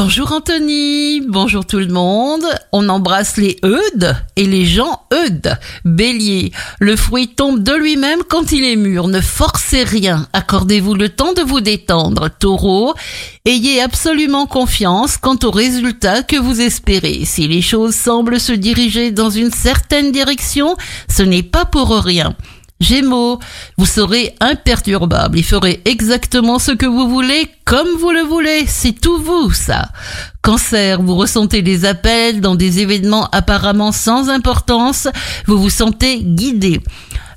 Bonjour Anthony, bonjour tout le monde. On embrasse les Eudes et les gens Eudes. Bélier, le fruit tombe de lui-même quand il est mûr. Ne forcez rien. Accordez-vous le temps de vous détendre. Taureau, ayez absolument confiance quant aux résultats que vous espérez. Si les choses semblent se diriger dans une certaine direction, ce n'est pas pour rien. Gémeaux, vous serez imperturbable et ferez exactement ce que vous voulez comme vous le voulez. C'est tout vous, ça. Cancer, vous ressentez des appels dans des événements apparemment sans importance. Vous vous sentez guidé.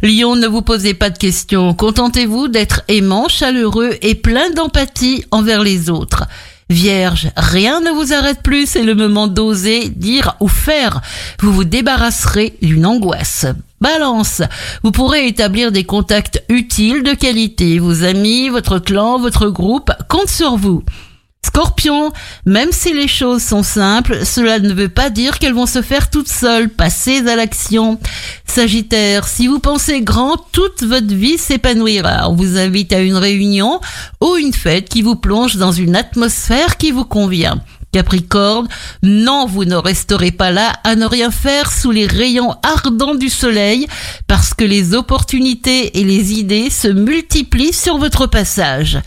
Lion, ne vous posez pas de questions. Contentez-vous d'être aimant, chaleureux et plein d'empathie envers les autres. Vierge, rien ne vous arrête plus, c'est le moment d'oser, dire ou faire. Vous vous débarrasserez d'une angoisse. Balance, vous pourrez établir des contacts utiles de qualité. Vos amis, votre clan, votre groupe comptent sur vous. Scorpion, même si les choses sont simples, cela ne veut pas dire qu'elles vont se faire toutes seules. Passez à l'action. Sagittaire, si vous pensez grand, toute votre vie s'épanouira. On vous invite à une réunion une fête qui vous plonge dans une atmosphère qui vous convient. Capricorne, non, vous ne resterez pas là à ne rien faire sous les rayons ardents du soleil, parce que les opportunités et les idées se multiplient sur votre passage.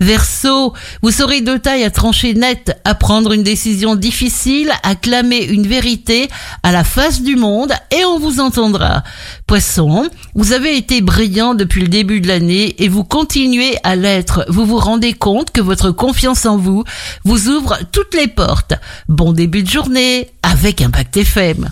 Verseau, vous serez de taille à trancher net, à prendre une décision difficile, à clamer une vérité à la face du monde, et on vous entendra. Poisson, vous avez été brillant depuis le début de l'année et vous continuez à l'être. Vous vous rendez compte que votre confiance en vous vous ouvre toutes portes. Bon début de journée avec Impact FM.